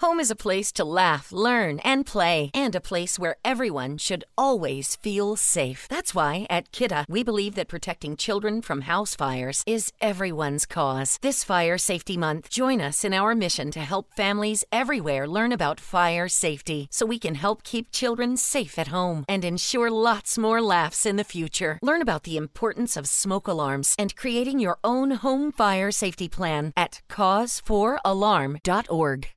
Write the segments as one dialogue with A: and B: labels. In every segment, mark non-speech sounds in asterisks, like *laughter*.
A: Home is a place to laugh, learn, and play, and a place where everyone should always feel safe. That's why at Kidda, we believe that protecting children from house fires is everyone's cause. This Fire Safety Month, join us in our mission to help families everywhere learn about fire safety so we can help keep children safe at home and ensure lots more laughs in the future. Learn about the importance of smoke alarms and creating your own home fire safety plan at cause4alarm.org.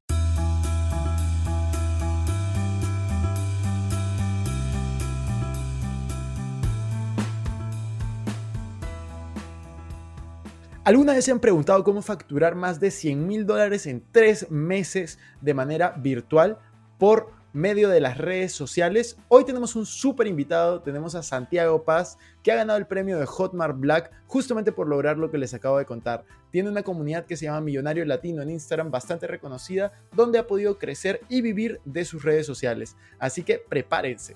B: ¿Alguna vez se han preguntado cómo facturar más de 100 mil dólares en tres meses de manera virtual por medio de las redes sociales? Hoy tenemos un súper invitado, tenemos a Santiago Paz, que ha ganado el premio de Hotmart Black justamente por lograr lo que les acabo de contar. Tiene una comunidad que se llama Millonario Latino en Instagram bastante reconocida, donde ha podido crecer y vivir de sus redes sociales. Así que prepárense.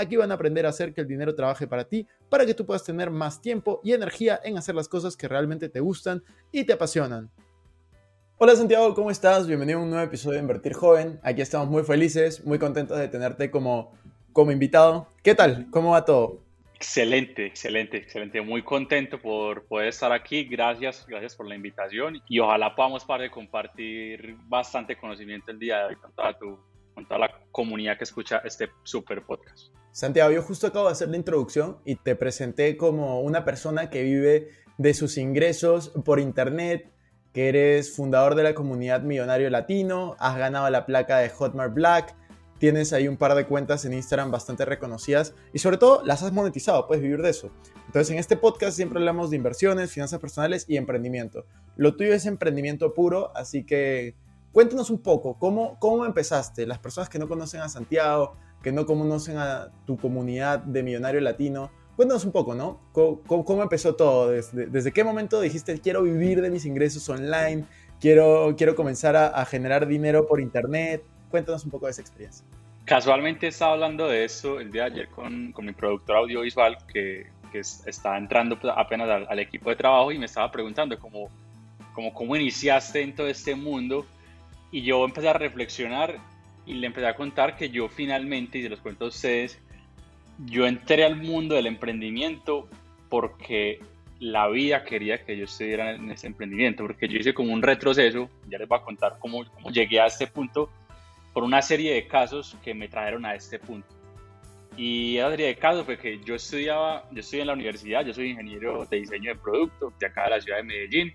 B: Aquí van a aprender a hacer que el dinero trabaje para ti, para que tú puedas tener más tiempo y energía en hacer las cosas que realmente te gustan y te apasionan. Hola Santiago, ¿cómo estás? Bienvenido a un nuevo episodio de Invertir Joven. Aquí estamos muy felices, muy contentos de tenerte como, como invitado. ¿Qué tal? ¿Cómo va todo?
C: Excelente, excelente, excelente. Muy contento por poder estar aquí. Gracias, gracias por la invitación y ojalá podamos para compartir bastante conocimiento el día de hoy con toda, tu, con toda la comunidad que escucha este super podcast.
B: Santiago, yo justo acabo de hacer la introducción y te presenté como una persona que vive de sus ingresos por internet, que eres fundador de la comunidad Millonario Latino, has ganado la placa de Hotmart Black, tienes ahí un par de cuentas en Instagram bastante reconocidas y sobre todo las has monetizado, puedes vivir de eso. Entonces en este podcast siempre hablamos de inversiones, finanzas personales y emprendimiento. Lo tuyo es emprendimiento puro, así que cuéntanos un poco, ¿cómo, cómo empezaste? Las personas que no conocen a Santiago, que no conocen a tu comunidad de Millonario Latino, cuéntanos un poco, ¿no? ¿Cómo, empezó todo? ¿Desde, qué momento dijiste, quiero vivir de mis ingresos online? Quiero, quiero comenzar a, generar dinero por internet. Cuéntanos un poco de esa experiencia.
C: Casualmente estaba hablando de eso el día de ayer con, con mi productor audiovisual que, que está entrando apenas al, equipo de trabajo y me estaba preguntando cómo, cómo, cómo iniciaste en todo este mundo. Y yo empecé a reflexionar y le empecé a contar que yo finalmente, y se los cuento a ustedes, yo entré al mundo del emprendimiento porque la vida quería que yo estuviera en ese emprendimiento, porque yo hice como un retroceso, ya les voy a contar cómo, cómo llegué a este punto, por una serie de casos que me trajeron a este punto. Y esa serie de casos fue que yo estudiaba, yo estudié en la universidad, yo soy ingeniero de diseño de producto de acá de la ciudad de Medellín,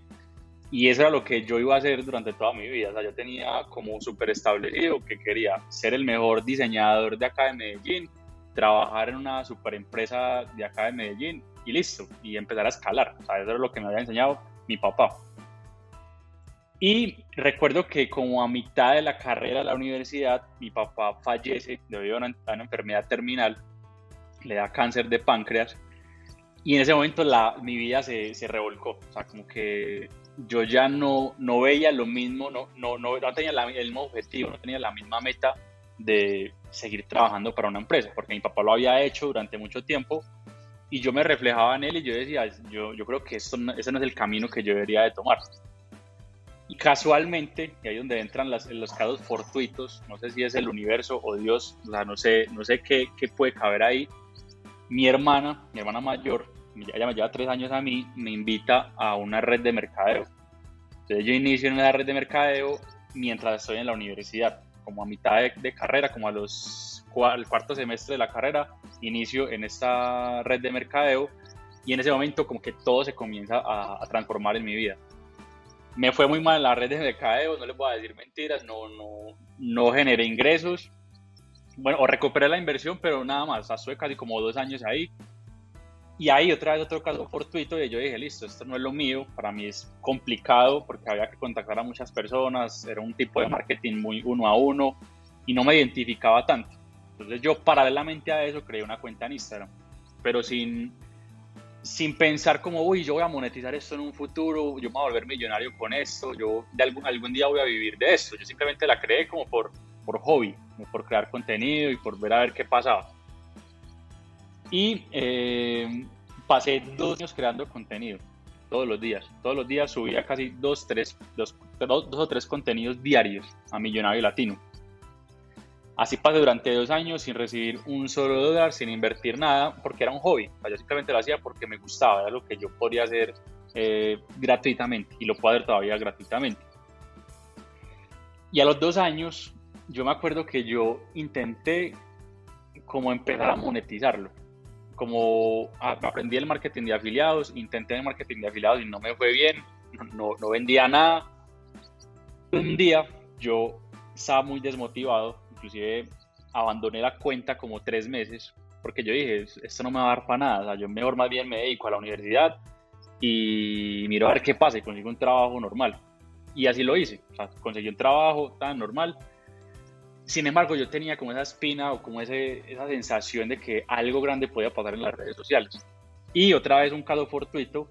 C: y eso era lo que yo iba a hacer durante toda mi vida. O sea, yo tenía como súper establecido que quería ser el mejor diseñador de acá de Medellín, trabajar en una super empresa de acá de Medellín y listo, y empezar a escalar. O sea, eso era lo que me había enseñado mi papá. Y recuerdo que como a mitad de la carrera de la universidad, mi papá fallece debido a una, una enfermedad terminal, le da cáncer de páncreas, y en ese momento la, mi vida se, se revolcó. O sea, como que yo ya no, no veía lo mismo, no, no, no, tenía el mismo objetivo, no tenía la misma meta de seguir trabajando para una empresa, porque mi papá lo había hecho durante mucho tiempo y yo me reflejaba en él y yo decía, yo, yo creo que esto ese no es el camino que yo debería de tomar. Y casualmente, y ahí donde entran las, los casos fortuitos, no sé si es el universo o Dios, no sé, no sé qué, qué puede caber ahí. Mi hermana, mi hermana mayor, ella me lleva tres años a mí, me invita a una red de mercadeo. Entonces yo inicio en una red de mercadeo mientras estoy en la universidad, como a mitad de, carrera, como a los al cuarto semestre de la carrera, inicio en esta red de mercadeo y en ese momento como que todo se comienza a, transformar en mi vida. Me fue muy mal en la red de mercadeo, no les voy a decir mentiras, no, no, no generé ingresos. Bueno, o recuperé la inversión, pero nada más, estuve casi como dos años ahí Y ahí otra vez otro caso fortuito y yo dije, listo, esto no es lo mío, para mí es complicado porque había que contactar a muchas personas, era un tipo de marketing muy uno a uno y no me identificaba tanto. Entonces yo paralelamente a eso creé una cuenta en Instagram, pero sin, sin pensar como, uy, yo voy a monetizar esto en un futuro, yo me voy a volver millonario con esto, yo de algún, algún día voy a vivir de esto. Yo simplemente la creé como por, por hobby, como por crear contenido y por ver a ver qué pasaba. Y eh, pasé dos años creando contenido, todos los días. Todos los días subía casi dos, tres, dos, dos, o tres contenidos diarios a Millonario Latino. Así pasé durante dos años sin recibir un solo dólar, sin invertir nada, porque era un hobby. yo simplemente lo hacía porque me gustaba, era lo que yo podía hacer eh, gratuitamente y lo puedo hacer todavía gratuitamente. Y a los dos años, yo me acuerdo que yo intenté como empezar a monetizarlo como aprendí el marketing de afiliados, intenté el marketing de afiliados y no me fue bien, no, no vendía nada. Un día yo estaba muy desmotivado, inclusive abandoné la cuenta como tres meses, porque yo dije, esto no me va a dar para nada, o sea, yo mejor más bien me dedico a la universidad y miro a ver qué pasa y consigo un trabajo normal. Y así lo hice, o sea, conseguí un trabajo tan normal sin embargo, yo tenía como esa espina o como esa sensación de que algo grande podía pasar en las redes sociales. Y otra vez un caso fortuito,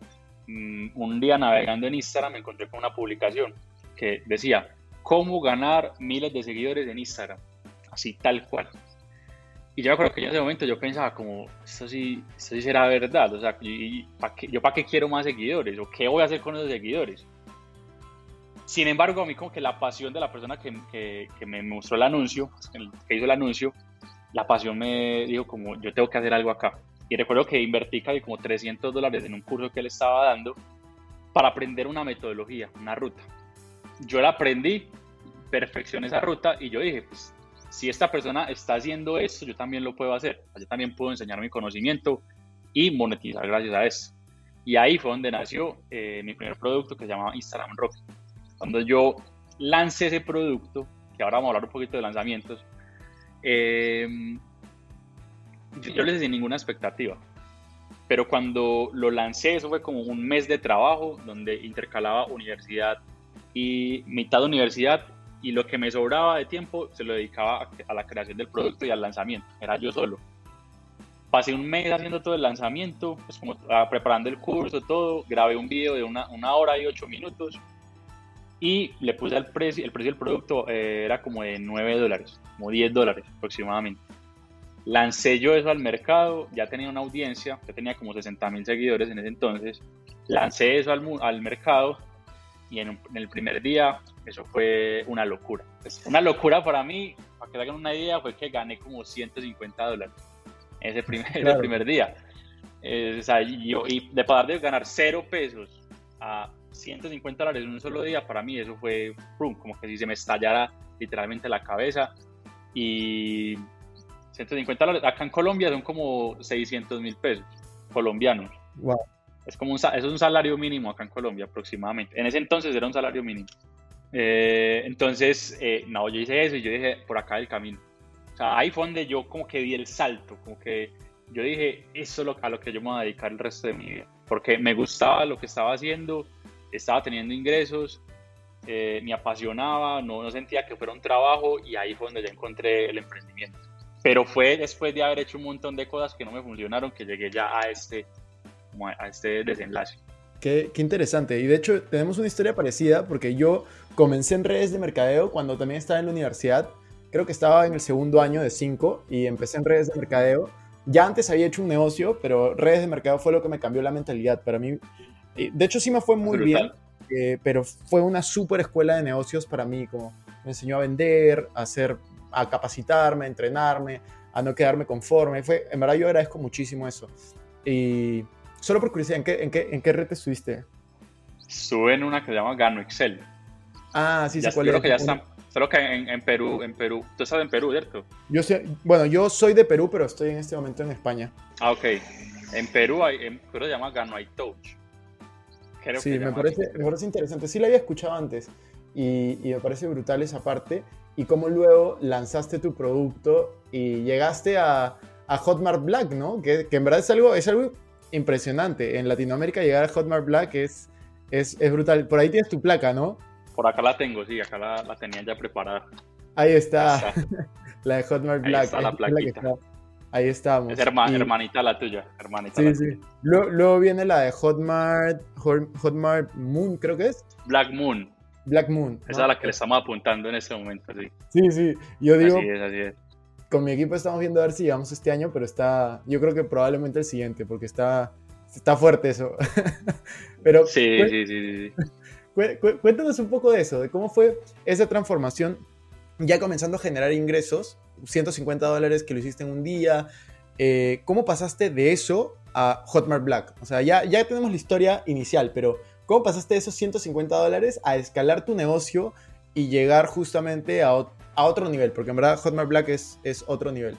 C: mm, un día navegando en Instagram me encontré con una publicación que decía, ¿cómo ganar miles de seguidores en Instagram? Así tal cual. Y yo me acuerdo que en ese momento yo pensaba como, esto sí, esto sí será verdad, o sea, ¿yo para qué quiero más seguidores? ¿O qué voy a hacer con esos seguidores? Sin embargo, a mí como que la pasión de la persona que, que, me mostró el anuncio, que hizo el anuncio, la pasión me dijo como yo tengo que hacer algo acá. Y recuerdo que invertí casi como 300 dólares en un curso que él estaba dando para aprender una metodología, una ruta. Yo la aprendí, perfeccioné esa ruta y yo dije, pues si esta persona está haciendo esto, yo también lo puedo hacer. Yo también puedo enseñar mi conocimiento y monetizar gracias a eso. Y ahí fue donde nació eh, mi primer producto que se llamaba Instagram Rock. Cuando yo lancé ese producto, que ahora vamos a hablar un poquito de lanzamientos, eh, yo, les di ninguna expectativa. Pero cuando lo lancé, eso fue como un mes de trabajo donde intercalaba universidad y mitad de universidad y lo que me sobraba de tiempo se lo dedicaba a, la creación del producto y al lanzamiento. Era yo solo. Pasé un mes haciendo todo el lanzamiento, pues como ah, preparando el curso, todo. Grabé un video de una, una hora y ocho minutos y le puse el precio, el precio del producto eh, era como de 9 dólares, como 10 dólares aproximadamente. Lancé yo eso al mercado, ya tenía una audiencia, ya tenía como 60 mil seguidores en ese entonces. Lancé eso al, al mercado y en, el primer día eso fue una locura. Pues, una locura para mí, para que hagan una idea, fue que gané como 150 dólares ese primer, primer día. Eh, o sea, yo, y de pasar de ganar 0 pesos a 150 dólares en un solo día, para mí eso fue como que si se me estallara literalmente la cabeza. Y 150 dólares, acá en Colombia son como 600 mil pesos colombianos. Es como un, eso es un salario mínimo acá en Colombia aproximadamente. En ese entonces era un salario mínimo. Eh, entonces, eh, no, yo hice eso y yo dije, por acá el camino. O sea, ahí fue donde yo como que di el salto, como que yo dije, eso es lo, a lo que yo me voy a dedicar el resto de mi vida. Porque me gustaba lo que estaba haciendo, estaba teniendo ingresos, eh, me apasionaba, no, no sentía que fuera un trabajo y ahí fue donde ya encontré el emprendimiento. Pero fue después de haber hecho un montón de cosas que no me funcionaron que llegué ya a este, a este desenlace.
B: Qué, qué, interesante. Y de hecho tenemos una historia parecida porque yo comencé en redes de mercadeo cuando también estaba en la universidad. Creo que estaba en el segundo año de cinco y empecé en redes de mercadeo. Ya antes había hecho un negocio, pero redes de mercadeo fue lo que me cambió la mentalidad. Para mí de hecho, sí me fue muy bien, eh, pero fue una súper escuela de negocios para mí, como me enseñó a vender, a, hacer, a capacitarme, a entrenarme, a no quedarme conforme. Fue, en verdad yo agradezco muchísimo eso. Y solo por curiosidad, ¿en qué, en qué, en qué red estuviste?
C: Estuve en una que se llama Gano Excel.
B: Ah, sí, sí, cuál
C: creo que ya está. Solo que en, en, Perú, en Perú, tú estás en Perú, ¿cierto?
B: Yo sé, bueno, yo soy de Perú, pero estoy en este momento en España.
C: Ah, ok. En Perú hay, en Perú se llama Gano
B: Sí, me parece, me parece interesante. Sí la había escuchado antes y, me parece brutal esa parte. Y cómo luego lanzaste tu producto y llegaste a, a Hotmart Black, ¿no? Que, que, en verdad es algo, es algo impresionante. En Latinoamérica llegar a Hotmart Black es, es, es brutal. Por ahí tienes tu placa, ¿no?
C: Por acá la tengo, sí, acá la, la tenían ya preparada.
B: Ahí está, *laughs* la de Hotmart Black.
C: Ahí está la plaquita.
B: Ahí estamos.
C: Es hermanita la tuya, hermanita
B: sí,
C: la
B: sí.
C: tuya.
B: Luego, luego viene la de Hotmart, Hotmart Moon, creo que es.
C: Black Moon.
B: Black Moon.
C: Esa es a la que le estamos apuntando en este momento, sí.
B: Sí, sí. Yo digo,
C: así es, así es.
B: con mi equipo estamos viendo a ver si llegamos este año, pero está, yo creo que probablemente el siguiente, porque está, está fuerte eso. *laughs* pero
C: Sí, sí, sí, sí, *laughs* sí.
B: cu- cu- cuéntanos un poco de eso, de cómo fue esa transformación, ya comenzando a generar ingresos, 150 dólares que lo hiciste en un día, eh, ¿cómo pasaste de eso a Hotmart Black? O sea, ya, ya tenemos la historia inicial, pero ¿cómo pasaste de esos 150 dólares a escalar tu negocio y llegar justamente a, a otro nivel? Porque en verdad Hotmart Black es, es otro nivel.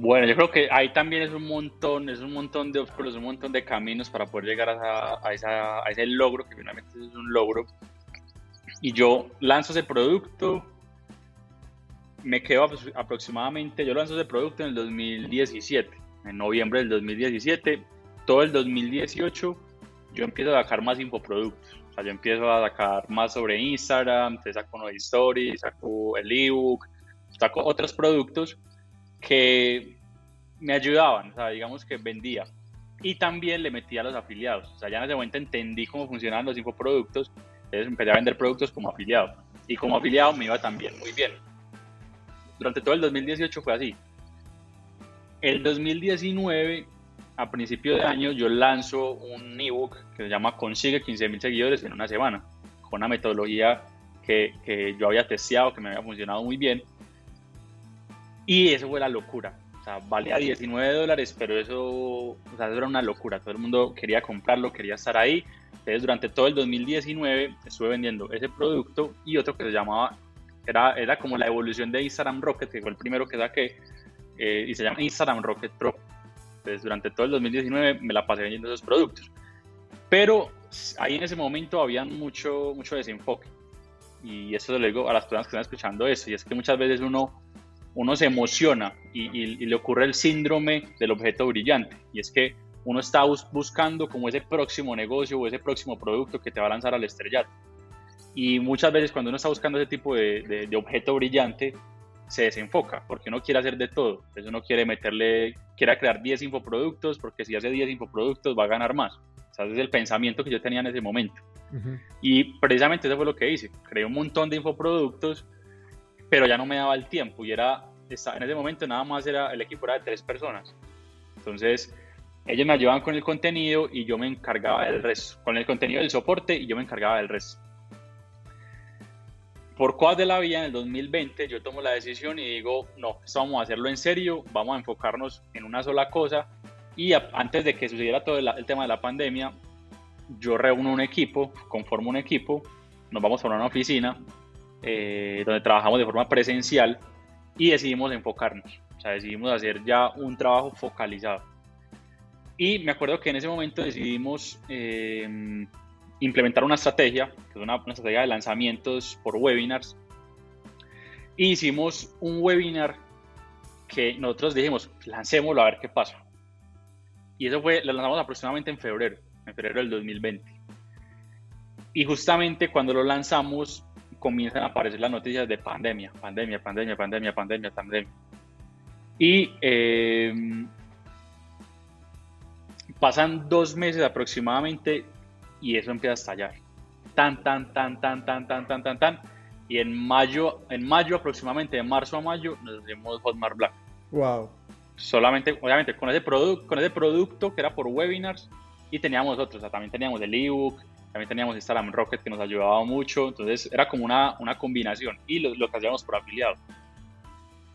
C: Bueno, yo creo que ahí también es un montón, es un montón de obstáculos, un montón de caminos para poder llegar a, a a ese logro, que finalmente es un logro. Y yo lanzo ese producto, me quedo apro- aproximadamente, yo lanzo ese producto en el 2017, en noviembre del 2017, todo el 2018 yo empiezo a sacar más infoproductos, o sea, yo empiezo a sacar más sobre Instagram, te saco nuevas stories, saco el ebook, saco otros productos que me ayudaban, o sea, digamos que vendía. Y también le metía a los afiliados. O sea, ya en ese momento entendí cómo funcionaban los infoproductos, entonces empecé a vender productos como afiliado. Y como afiliado me iba también muy bien. Durante todo el 2018 fue así. El 2019, a principio de año, yo lanzo un ebook que se llama Consigue 15.000 seguidores en una semana, con una metodología que, que yo había testeado, que me había funcionado muy bien. Y eso fue la locura. O sea, valía 19 dólares, pero eso, o sea, eso era una locura. Todo el mundo quería comprarlo, quería estar ahí. Entonces, durante todo el 2019 estuve vendiendo ese producto y otro que se llamaba, era, era como la evolución de Instagram Rocket, que fue el primero que saqué, eh, y se llama Instagram Rocket Pro. Entonces, durante todo el 2019 me la pasé vendiendo esos productos. Pero ahí en ese momento había mucho, mucho desenfoque. Y eso se lo digo a las personas que están escuchando eso, y es que muchas veces uno uno se emociona y, y- y le ocurre el síndrome del objeto brillante. Y es que uno está bus- buscando como ese próximo negocio o ese próximo producto que te va a lanzar al estrellato. Y muchas veces cuando uno está buscando ese tipo de, de- de objeto brillante, se desenfoca, porque uno quiere hacer de todo. Entonces uno quiere meterle, quiere crear 10 infoproductos, porque si hace 10 infoproductos va a ganar más. O sea, ese es el pensamiento que yo tenía en ese momento. Y precisamente eso fue lo que hice. Creé un montón de infoproductos, pero ya no me daba el tiempo. Y era, en ese momento nada más era, el equipo era de tres personas. Entonces, ellos me ayudaban con el contenido y yo me encargaba del resto. Con el contenido del soporte y yo me encargaba del resto. Por cosas de la vida, en el 2020 yo tomo la decisión y digo, no, esto vamos a hacerlo en serio, vamos a enfocarnos en una sola cosa. Y a- antes de que sucediera todo el, el tema de la pandemia, yo reúno un equipo, conformo un equipo, nos vamos a una oficina eh, donde trabajamos de forma presencial y decidimos enfocarnos, o sea, decidimos hacer ya un trabajo focalizado. Y me acuerdo que en ese momento decidimos eh, implementar una estrategia, que es una, estrategia de lanzamientos por webinars. Y hicimos un webinar que nosotros dijimos, lancémoslo a ver qué pasa. Y eso fue, lo lanzamos aproximadamente en febrero, en febrero del 2020. Y justamente cuando lo lanzamos, comienzan a aparecer las noticias de pandemia, pandemia, pandemia, pandemia, pandemia, pandemia. Y eh, pasan dos meses aproximadamente y eso empieza a estallar. Tan, tan, tan, tan, tan, tan, tan, tan, tan. Y en mayo, en mayo aproximadamente, de marzo a mayo, nos hacemos Hotmart Black.
B: Wow.
C: Solamente, obviamente, con ese, producto con ese producto que era por webinars y teníamos otros. O sea, también teníamos el ebook, también teníamos Instagram Rocket que nos ayudaba mucho. Entonces era como una, una combinación y lo, lo que hacíamos por afiliado.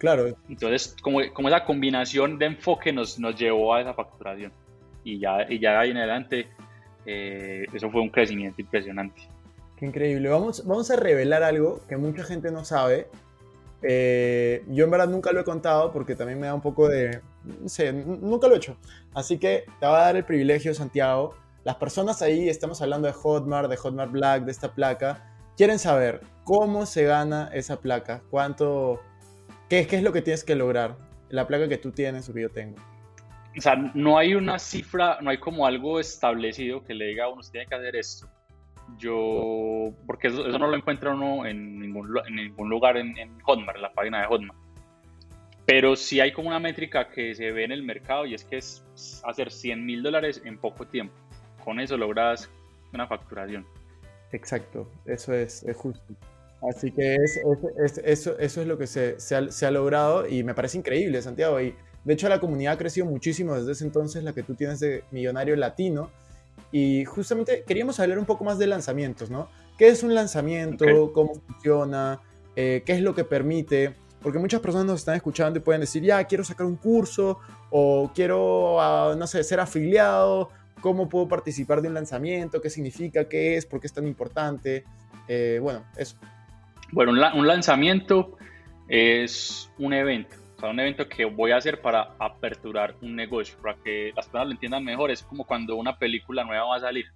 B: Claro,
C: Entonces, como, como esa combinación de enfoque nos, nos llevó a esa facturación. Y ya, y ya de ahí en adelante, eh, eso fue un crecimiento impresionante.
B: qué increíble. Vamos, vamos a revelar algo que mucha gente no sabe. Eh, yo en verdad nunca lo he contado porque también me da un poco de... No sé, nunca lo he hecho. Así que te va a dar el privilegio, Santiago. Las personas ahí, estamos hablando de Hotmart, de Hotmart Black, de esta placa, quieren saber cómo se gana esa placa, cuánto... ¿Qué, qué es lo que tienes que lograr? La placa que tú tienes o que yo tengo.
C: O sea, no hay una cifra, no hay como algo establecido que le diga a uno, tiene que hacer esto. Yo, porque eso, no lo encuentra uno en ningún, lugar en, en Hotmart, en la página de Hotmart. Pero sí hay como una métrica que se ve en el mercado y es que es hacer 100 mil dólares en poco tiempo. Con eso logras una facturación.
B: Exacto, eso es, justo. Así que eso, eso es lo que se, se, ha, logrado y me parece increíble, Santiago. Y de hecho la comunidad ha crecido muchísimo desde ese entonces, la que tú tienes de Millonario Latino. Y justamente queríamos hablar un poco más de lanzamientos, ¿no? ¿Qué es un lanzamiento? ¿Cómo funciona? Eh, ¿Qué es lo que permite? Porque muchas personas nos están escuchando y pueden decir, ya, quiero sacar un curso o quiero, ah, no sé, ser afiliado. ¿Cómo puedo participar de un lanzamiento? ¿Qué significa? ¿Qué es? ¿Por qué es tan importante? Eh, bueno, eso.
C: Bueno, un, lanzamiento es un evento, sea, un evento que voy a hacer para aperturar un negocio, para que las personas lo entiendan mejor. Es como cuando una película nueva va a salir.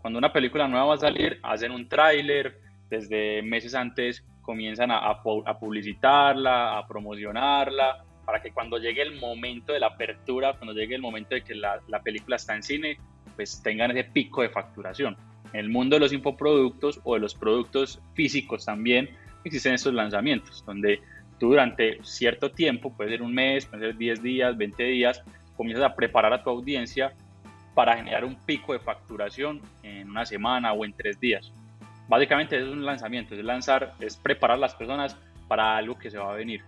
C: Cuando una película nueva va a salir, hacen un tráiler, desde meses antes comienzan a, publicitarla, a promocionarla, para que cuando llegue el momento de la apertura, cuando llegue el momento de que la, película está en cine, pues tengan ese pico de facturación. En el mundo de los infoproductos o de los productos físicos también existen estos lanzamientos, donde durante cierto tiempo, puede ser un mes, puede ser 10 días, 20 días, comienzas a preparar a tu audiencia para generar un pico de facturación en una semana o en tres días. Básicamente es un lanzamiento, es lanzar, es preparar a las personas para algo que se va a venir.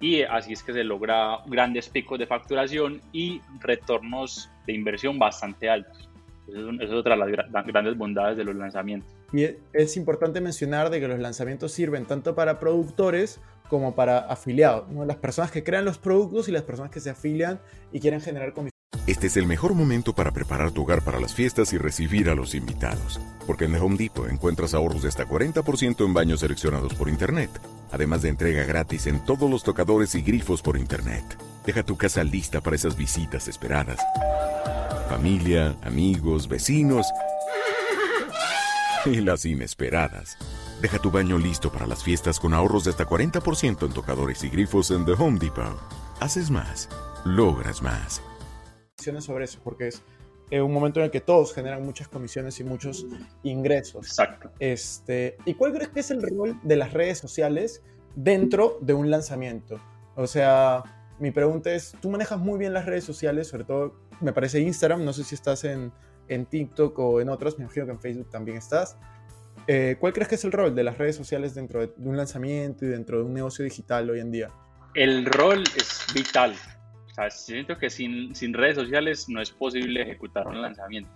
C: Y así es que se logra grandes picos de facturación y retornos de inversión bastante altos. Esa es, otra de las grandes bondades de los lanzamientos.
B: Y es importante mencionar de que los lanzamientos sirven tanto para productores como para afiliados, ¿no? las personas que crean los productos y las personas que se afilian y quieren generar comisiones
D: este es el mejor momento para preparar tu hogar para las fiestas y recibir a los invitados. Porque en The Home Depot encuentras ahorros de hasta 40% en baños seleccionados por Internet. Además de entrega gratis en todos los tocadores y grifos por Internet. Deja tu casa lista para esas visitas esperadas. Familia, amigos, vecinos *laughs* y las inesperadas. Deja tu baño listo para las fiestas con ahorros de hasta 40% en tocadores y grifos en The Home Depot. Haces más, logras más
B: sobre eso, porque es eh, un momento en el que todos generan muchas comisiones y muchos ingresos.
C: Exacto.
B: Este, ¿Y cuál crees que es el rol de las redes sociales dentro de un lanzamiento? O sea, mi pregunta es, tú manejas muy bien las redes sociales, sobre todo me parece Instagram, no sé si estás en, en TikTok o en otros, me imagino que en Facebook también estás. Eh, ¿Cuál crees que es el rol de las redes sociales dentro de un lanzamiento y dentro de un negocio digital hoy en día?
C: El rol es vital sea, siento que sin, sin, redes sociales no es posible ejecutar un lanzamiento.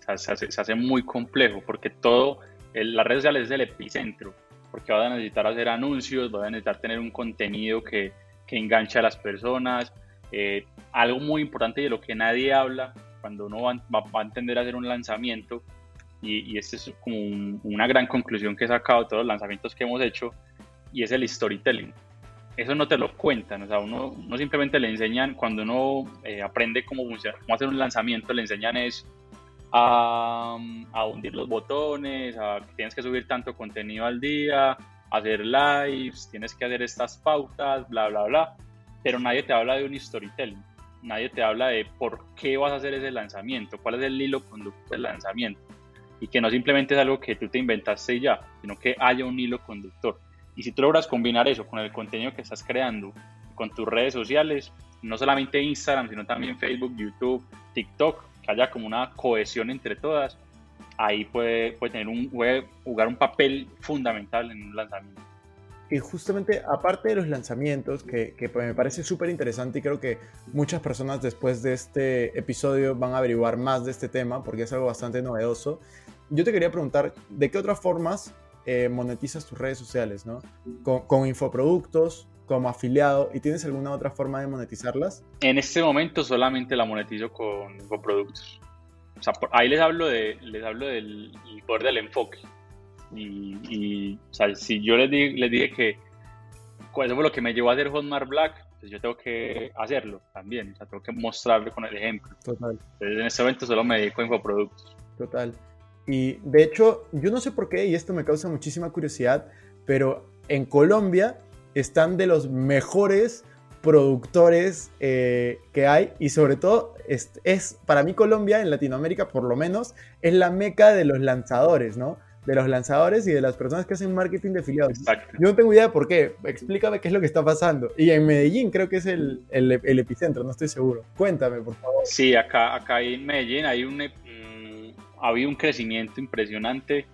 C: O sea, se hace, se hace muy complejo porque todo, las redes sociales es el epicentro, porque vas a necesitar hacer anuncios, vas a necesitar tener un contenido que, que enganche a las personas. Eh, algo muy importante de lo que nadie habla cuando uno va, va, a entender a hacer un lanzamiento, y, y esta es como una gran conclusión que he sacado de todos los lanzamientos que hemos hecho, y es el storytelling. Eso no te lo cuentan, o sea, uno, simplemente le enseñan, cuando uno eh, aprende cómo funciona, cómo hacer un lanzamiento, le enseñan es a, a, hundir los botones, a que tienes que subir tanto contenido al día, hacer lives, tienes que hacer estas pautas, bla, bla, bla, pero nadie te habla de un storytelling, nadie te habla de por qué vas a hacer ese lanzamiento, cuál es el hilo conductor del lanzamiento, y que no simplemente es algo que tú te inventaste ya, sino que haya un hilo conductor y si tú logras combinar eso con el contenido que estás creando, con tus redes sociales, no solamente Instagram, sino también Facebook, YouTube, TikTok, que haya como una cohesión entre todas, ahí puede, puede, tener un, jugar un papel fundamental en un lanzamiento.
B: Y justamente, aparte de los lanzamientos, que, que me parece súper interesante y creo que muchas personas después de este episodio van a averiguar más de este tema porque es algo bastante novedoso, yo te quería preguntar, ¿de qué otras formas eh, monetizas tus redes sociales, ¿no? Con, infoproductos, como afiliado, ¿y tienes alguna otra forma de monetizarlas?
C: En este momento solamente la monetizo con infoproductos. O sea, ahí les hablo, de, les hablo del poder del enfoque. Y, o sea, si yo les, les dije que eso fue lo que me llevó a hacer Hotmart Black, pues yo tengo que hacerlo también. O sea, tengo que mostrarle con el ejemplo. Total. Entonces, en este momento solo me dedico a infoproductos.
B: Total. Y de hecho, yo no sé por qué, y esto me causa muchísima curiosidad, pero en Colombia están de los mejores productores eh, que hay y sobre todo es, es, para mí Colombia en Latinoamérica por lo menos es la meca de los lanzadores, ¿no? De los lanzadores y de las personas que hacen marketing de afiliados. Yo no tengo idea de por qué. Explícame qué es lo que está pasando. Y en Medellín creo que es el, el, el epicentro, no estoy seguro. Cuéntame, por favor.
C: Sí, acá, acá en Medellín hay un, mm, había un crecimiento impresionante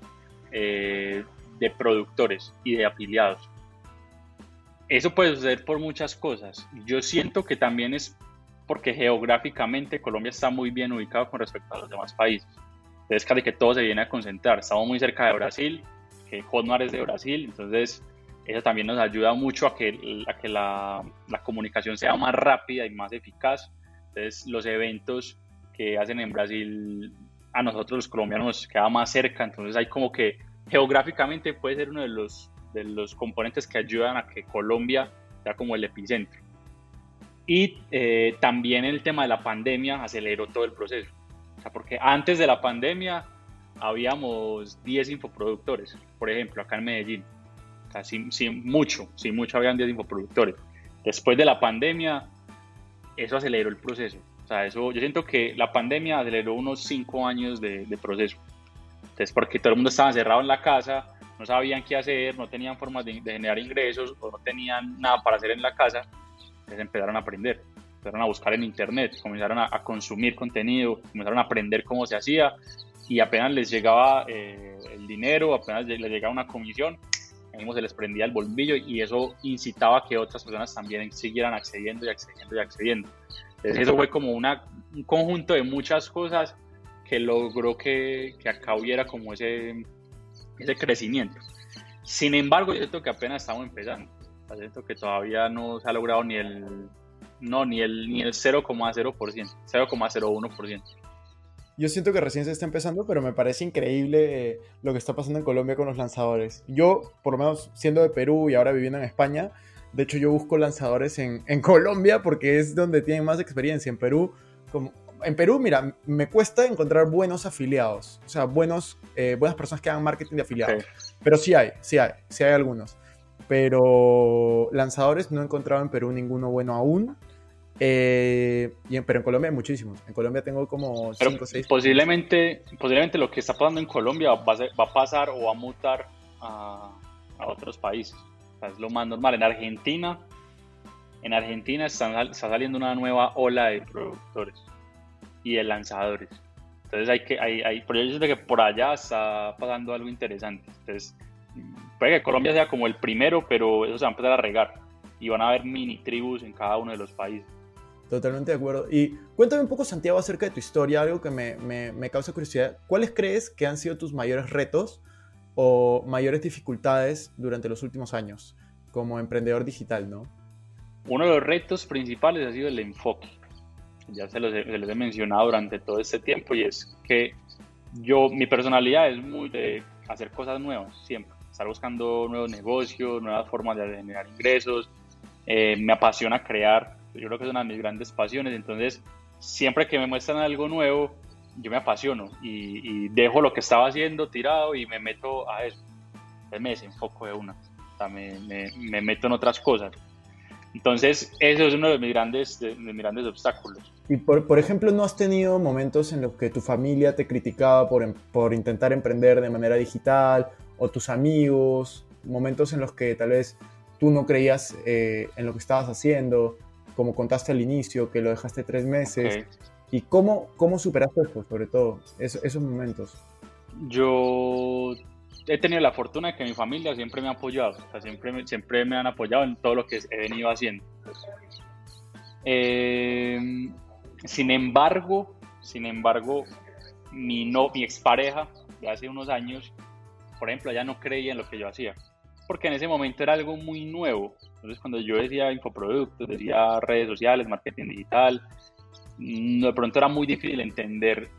C: eh, de productores y de afiliados eso puede suceder por muchas cosas. Yo siento que también es porque geográficamente Colombia está muy bien ubicado con respecto a los demás países. Entonces, casi que todo se viene a concentrar. Estamos muy cerca de Brasil, que Hotmart es de Brasil, entonces eso también nos ayuda mucho a que, que la, la, comunicación sea más rápida y más eficaz. Entonces, los eventos que hacen en Brasil a nosotros los colombianos nos queda más cerca, entonces hay como que geográficamente puede ser uno de los de los componentes que ayudan a que Colombia sea como el epicentro. Y eh, también el tema de la pandemia aceleró todo el proceso. Sea, porque antes de la pandemia habíamos 10 infoproductores, por ejemplo, acá en Medellín. O sea, sin, mucho, sin mucho habían 10 infoproductores. Después de la pandemia, eso aceleró el proceso. O sea, eso, yo siento que la pandemia aceleró unos 5 años de, de proceso. Entonces, porque todo el mundo estaba encerrado en la casa, no sabían qué hacer, no tenían formas de, generar ingresos o no tenían nada para hacer en la casa, entonces empezaron a aprender, empezaron a buscar en internet, comenzaron a, consumir contenido, comenzaron a aprender cómo se hacía y apenas les llegaba eh, el dinero, apenas les llegaba una comisión, mismo se les prendía el bombillo y eso incitaba a que otras personas también siguieran accediendo y accediendo y accediendo. Entonces eso fue como una, un conjunto de muchas cosas que logró que, que acá hubiera como ese, ese crecimiento. Sin embargo, yo siento que apenas estamos empezando. Siento que todavía no se ha logrado ni el no ni el ni el 0,0%, 0,01%.
B: Yo siento que recién se está empezando, pero me parece increíble eh, lo que está pasando en Colombia con los lanzadores. Yo, por lo menos siendo de Perú y ahora viviendo en España, de hecho yo busco lanzadores en, en Colombia porque es donde tienen más experiencia. En Perú, como, en Perú, mira, me cuesta encontrar buenos afiliados, o sea, buenos, eh, buenas personas que hagan marketing de afiliados. Pero sí hay, sí hay, sí hay algunos. Pero lanzadores no he encontrado en Perú ninguno bueno aún. Eh, pero en Colombia hay muchísimos. En Colombia tengo como 5 o 6.
C: Posiblemente, posiblemente lo que está pasando en Colombia va a, pasar o va a mutar a, otros países. es lo más normal. En Argentina, en Argentina está saliendo una nueva ola de productores y de lanzadores. Entonces hay que, hay, hay, por eso que por allá está pasando algo interesante. Entonces, puede que Colombia sea como el primero, pero eso se va a empezar a regar y van a haber mini tribus en cada uno de los países.
B: Totalmente de acuerdo. Y cuéntame un poco, Santiago, acerca de tu historia, algo que me, me, me causa curiosidad. ¿Cuáles crees que han sido tus mayores retos o mayores dificultades durante los últimos años como emprendedor digital, no?
C: Uno de los retos principales ha sido el enfoque ya se los, he, mencionado durante todo este tiempo, y es que yo, mi personalidad es muy de hacer cosas nuevas, siempre, estar buscando nuevos negocios, nuevas formas de generar ingresos, eh, me apasiona crear, yo creo que es una de mis grandes pasiones, entonces siempre que me muestran algo nuevo, yo me apasiono y, dejo lo que estaba haciendo tirado y me meto a eso, entonces me desenfoco de una, o sea, me, me, me meto en otras cosas. Entonces, eso es uno de mis grandes, de, mis grandes obstáculos.
B: Y por, por, ejemplo, ¿no has tenido momentos en los que tu familia te criticaba por, em, por intentar emprender de manera digital o tus amigos, momentos en los que tal vez tú no creías eh, en lo que estabas haciendo, como contaste al inicio, que lo dejaste tres meses? ¿Y cómo, cómo superaste eso, sobre todo, esos momentos?
C: Yo he tenido la fortuna de que mi familia siempre me ha apoyado, o sea, siempre, me, siempre me han apoyado en todo lo que he venido haciendo. Eh, sin embargo, sin embargo, mi, no, mi expareja de hace unos años, por ejemplo, ella no creía en lo que yo hacía, porque en ese momento era algo muy nuevo. Entonces, cuando yo decía infoproductos, decía redes sociales, marketing digital, mm, de pronto era muy difícil entender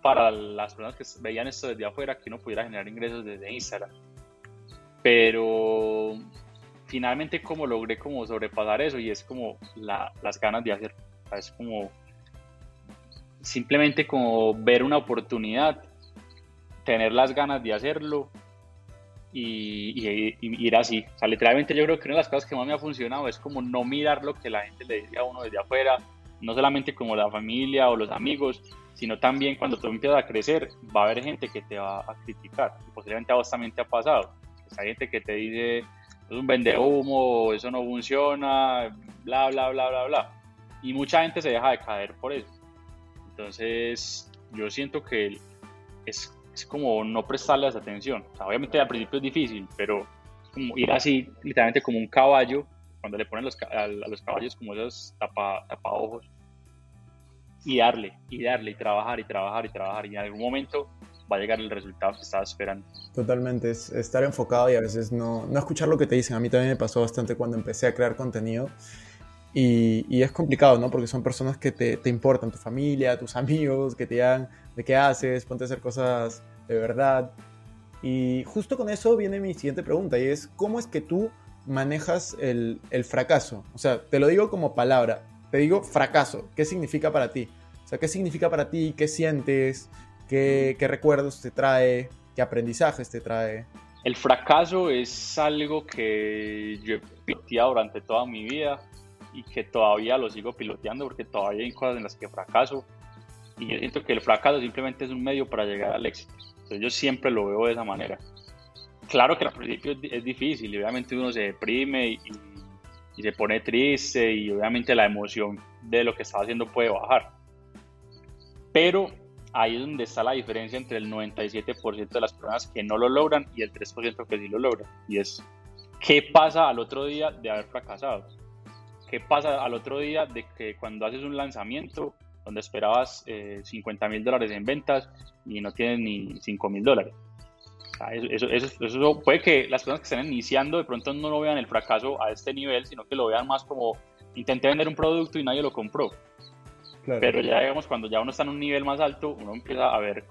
C: para las personas que veían esto desde afuera que uno pudiera generar ingresos desde Instagram. Pero finalmente como logré como sobrepasar eso y es como las ganas de hacer. Es como simplemente como ver una oportunidad, tener las ganas de hacerlo y, ir así. O sea, literalmente yo creo que una de las cosas que más me ha funcionado es como no mirar lo que la gente le dice a uno desde afuera, no solamente como la familia o los amigos, sino también cuando tú empiezas a crecer, va a haber gente que te va a criticar. Y posiblemente a vos también te ha pasado. Pues hay gente que te dice, es un vende humo, eso no funciona, bla, bla, bla, bla, bla. Y mucha gente se deja de caer por eso. Entonces, yo siento que es es como no prestarles atención. obviamente al principio es difícil, pero como ir así, literalmente como un caballo, cuando le ponen los, a, los caballos como esos tapa, ojos, y darle, y darle, y trabajar, y trabajar, y trabajar, y en algún momento va a llegar el resultado que estabas esperando.
B: Totalmente, es estar enfocado y a veces no, no escuchar lo que te dicen. A mí también me pasó bastante cuando empecé a crear contenido. Y, y, es complicado, ¿no? Porque son personas que te, te, importan, tu familia, tus *laughs* amigos, que te dan de qué haces, ponte a hacer cosas de verdad. Y justo con eso viene mi siguiente pregunta y es, ¿cómo es que tú manejas el, el fracaso? O sea, te lo digo como palabra, te digo fracaso, ¿qué significa para ti? O sea, ¿qué significa para ti? ¿Qué sientes? ¿Qué, qué recuerdos te trae? ¿Qué aprendizajes te trae?
C: El fracaso es algo que yo he piloteado durante toda mi vida y que todavía lo sigo piloteando porque todavía hay cosas en las que fracaso y yo siento que el fracaso simplemente es un medio para llegar al éxito. Entonces yo siempre lo veo de esa manera. Claro que al principio es difícil y obviamente uno se deprime y, y se pone triste y obviamente la emoción de lo que estaba haciendo puede bajar. Pero ahí es donde está la diferencia entre el 97% de las personas que no lo logran y el 3% que sí lo logran. Y es, ¿qué pasa al otro día de haber fracasado? ¿Qué pasa al otro día de que cuando haces un lanzamiento donde esperabas 50 eh, mil dólares en ventas y no tienes ni 5 mil dólares. eso, eso, eso, puede que las personas que estén iniciando de pronto no lo vean el fracaso a este nivel, sino que lo vean más como intenté vender un producto y nadie lo compró. Pero ya digamos, cuando ya uno está en un nivel más alto, uno empieza a ver,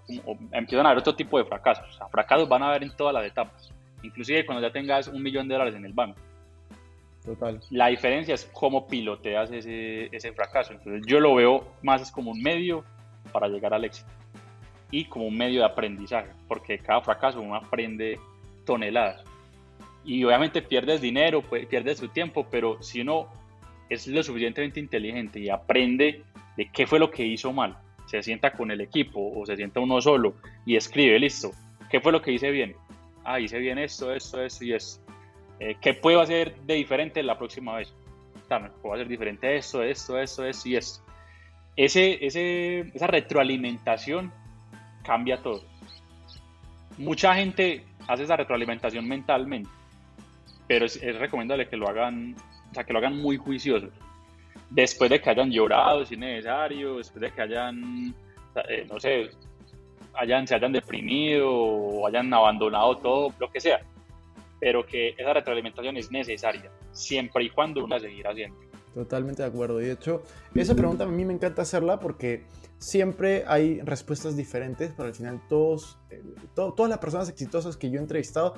C: empiezan a ver otro tipo de fracasos. O sea, fracasos van a haber en todas las etapas. Inclusive cuando ya tengas un millón de dólares en el banco.
B: Total.
C: La diferencia es cómo piloteas ese, ese fracaso. Entonces yo lo veo más como un medio para llegar al éxito y como un medio de aprendizaje, porque cada fracaso uno aprende toneladas. Y obviamente pierdes dinero, pierdes su tiempo, pero si uno es lo suficientemente inteligente y aprende de qué fue lo que hizo mal, se sienta con el equipo o se sienta uno solo y escribe, listo, ¿qué fue lo que hice bien? Ah, hice bien esto, esto, esto y esto eh, ¿Qué puedo hacer de diferente la próxima vez? puedo hacer diferente esto, esto, esto, esto y esto. Ese, ese, esa retroalimentación cambia todo. Mucha gente hace esa retroalimentación mentalmente, pero es, recomendable que lo hagan, o sea, que lo hagan muy juiciosos. Después de que hayan llorado, si es necesario, después de que hayan, eh, no sé, hayan, se hayan deprimido o hayan abandonado todo, lo que sea pero que esa retroalimentación es necesaria, siempre y cuando uno la seguirá haciendo.
B: Totalmente de acuerdo. Y de hecho, esa pregunta a mí me encanta hacerla porque siempre hay respuestas diferentes, pero al final todos, eh, todas las personas exitosas que yo he entrevistado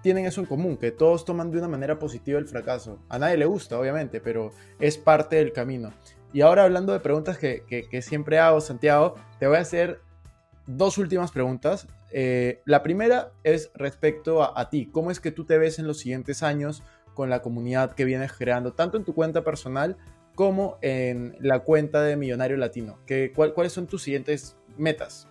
B: tienen eso en común, que todos toman de una manera positiva el fracaso. A nadie le gusta, obviamente, pero es parte del camino. Y ahora hablando de preguntas que, que siempre hago, Santiago, te voy a hacer dos últimas preguntas. Eh, la primera es respecto a, ti. ¿Cómo es que tú te ves en los siguientes años con la comunidad que vienes creando, tanto en tu cuenta personal como en la cuenta de Millonario Latino? ¿Qué, ¿Cuáles son tus siguientes metas?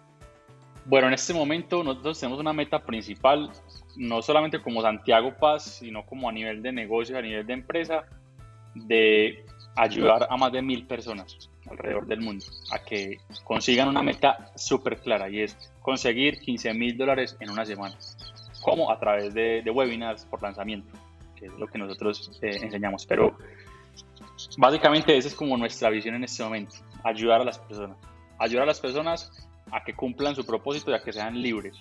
C: Bueno, en este momento nosotros tenemos una meta principal, no solamente como Santiago Paz, sino como a nivel de negocio, a nivel de empresa, de ayudar a más de mil personas alrededor del mundo a que consigan una meta súper clara y es conseguir 15 mil dólares en una semana. como A través de, webinars por lanzamiento, que es lo que nosotros eh, enseñamos. Pero básicamente esa es como nuestra visión en este momento, ayudar a las personas. Ayudar a las personas a que cumplan su propósito y a que sean libres.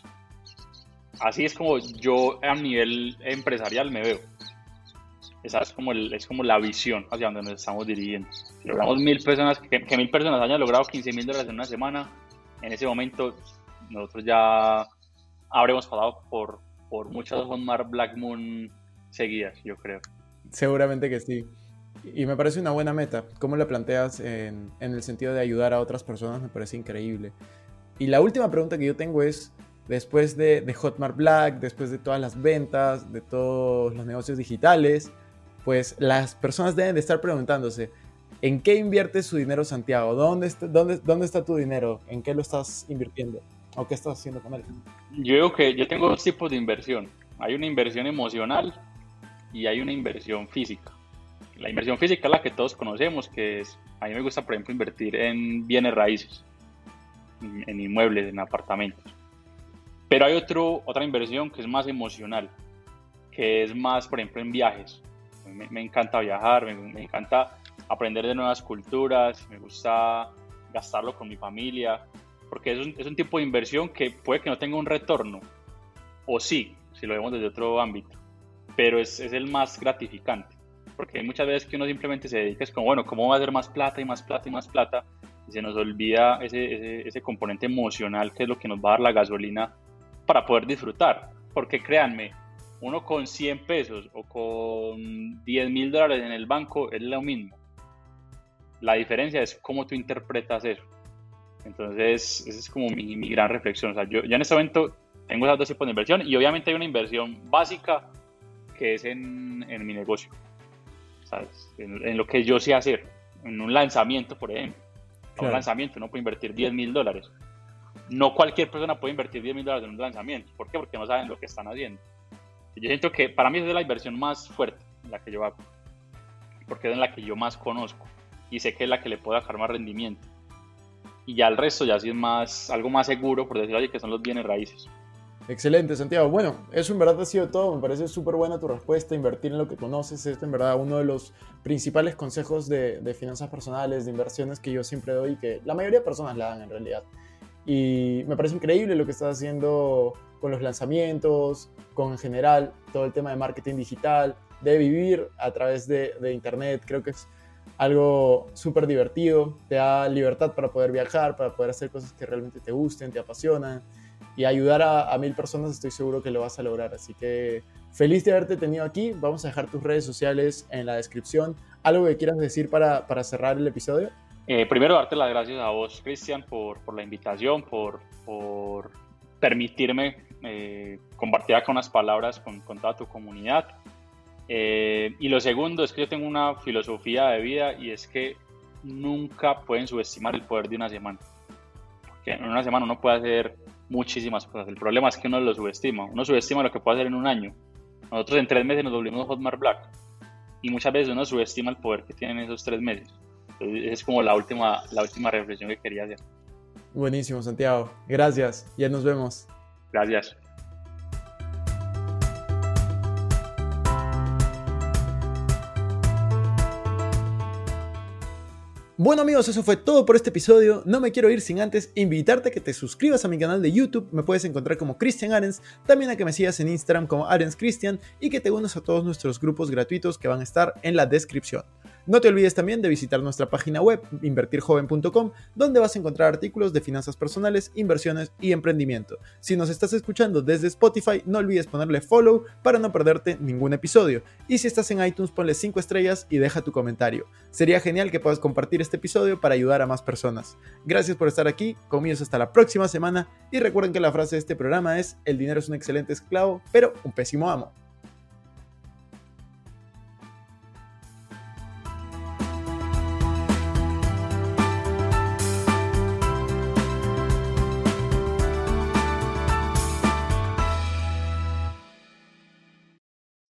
C: Así es como yo a nivel empresarial me veo. Esa es como, el, es como la visión hacia donde nos estamos dirigiendo. Si logramos mil personas, que, mil personas hayan logrado 15 mil dólares en una semana, en ese momento nosotros ya habremos pasado por, por muchas Mar Black Moon seguidas, yo creo.
B: Seguramente que sí. Y me parece una buena meta. ¿Cómo la planteas en, en, el sentido de ayudar a otras personas? Me parece increíble. Y la última pregunta que yo tengo es, después de, de Hotmart Black, después de todas las ventas, de todos los negocios digitales, pues las personas deben de estar preguntándose, ¿en qué invierte su dinero Santiago? ¿Dónde está, dónde, ¿Dónde está tu dinero? ¿En qué lo estás invirtiendo? ¿O qué estás haciendo con él?
C: Yo digo que yo tengo dos tipos de inversión. Hay una inversión emocional y hay una inversión física. La inversión física es la que todos conocemos, que es, a mí me gusta, por ejemplo, invertir en bienes raíces, en inmuebles, en apartamentos. Pero hay otro, otra inversión que es más emocional, que es más, por ejemplo, en viajes. Me, encanta viajar, me, me, encanta aprender de nuevas culturas, me gusta gastarlo con mi familia, porque es un, es un tipo de inversión que puede que no tenga un retorno, o sí, si lo vemos desde otro ámbito, pero es, es el más gratificante, porque hay muchas veces que uno simplemente se dedica, es como, bueno, ¿cómo va a hacer más plata y más plata y más plata? Y se nos olvida ese, ese, ese componente emocional que es lo que nos va a dar la gasolina para poder disfrutar, porque créanme, uno con 100 pesos o con 10 mil dólares en el banco es lo mismo. La diferencia es cómo tú interpretas eso. Entonces, esa es como mi, mi gran reflexión. O sea, yo, yo, en este momento tengo esas dos tipos de inversión y obviamente hay una inversión básica que es en, en mi negocio. ¿sabes? En, en, lo que yo sé hacer. En un lanzamiento, por ejemplo. Claro. un lanzamiento uno puede invertir 10 mil dólares. No cualquier persona puede invertir 10 mil dólares en un lanzamiento. ¿Por qué? Porque no saben lo que están haciendo. Yo siento que para mí es la inversión más fuerte, la que yo hago, porque es en la que yo más conozco y sé que es la que le puedo dejar más rendimiento. Y ya el resto ya sí es más, algo más seguro, por decirlo así, que son los bienes raíces.
B: Excelente, Santiago. Bueno, eso en verdad ha sido todo. Me parece súper buena tu respuesta. Invertir en lo que conoces es en verdad uno de los principales consejos de, de, finanzas personales, de inversiones que yo siempre doy y que la mayoría de personas la dan en realidad. Y me parece increíble lo que estás haciendo con los lanzamientos, con en general todo el tema de marketing digital, de vivir a través de, de Internet. Creo que es algo súper divertido, te da libertad para poder viajar, para poder hacer cosas que realmente te gusten, te apasionan y ayudar a, a, mil personas estoy seguro que lo vas a lograr. Así que feliz de haberte tenido aquí. Vamos a dejar tus redes sociales en la descripción. ¿Algo que quieras decir para, para cerrar el episodio?
C: Eh, primero, darte las gracias a vos, Cristian, por, por, la invitación, por, por permitirme eh, compartir acá unas palabras con, con toda tu comunidad. Eh, y lo segundo es que yo tengo una filosofía de vida y es que nunca pueden subestimar el poder de una semana. Porque en una semana uno puede hacer muchísimas cosas. El problema es que uno lo subestima. Uno subestima lo que puede hacer en un año. Nosotros en tres meses nos volvimos Hotmart Black. Y muchas veces uno subestima el poder que tienen esos tres meses. Entonces, es como la última, la última reflexión que quería hacer.
B: Buenísimo, Santiago. Gracias. Ya nos vemos.
C: Gracias.
B: Bueno amigos, eso fue todo por este episodio. No me quiero ir sin antes invitarte a que te suscribas a mi canal de YouTube. Me puedes encontrar como Cristian Arens. También a que me sigas en Instagram como Arens Cristian y que te unas a todos nuestros grupos gratuitos que van a estar en la descripción. No te olvides también de visitar nuestra página web invertirjoven.com donde vas a encontrar artículos de finanzas personales, inversiones y emprendimiento. Si nos estás escuchando desde Spotify, no olvides ponerle follow para no perderte ningún episodio. Y si estás en iTunes, ponle 5 estrellas y deja tu comentario. Sería genial que puedas compartir este episodio para ayudar a más personas. Gracias por estar aquí, conmigo hasta la próxima semana y recuerden que la frase de este programa es, el dinero es un excelente esclavo, pero un pésimo amo.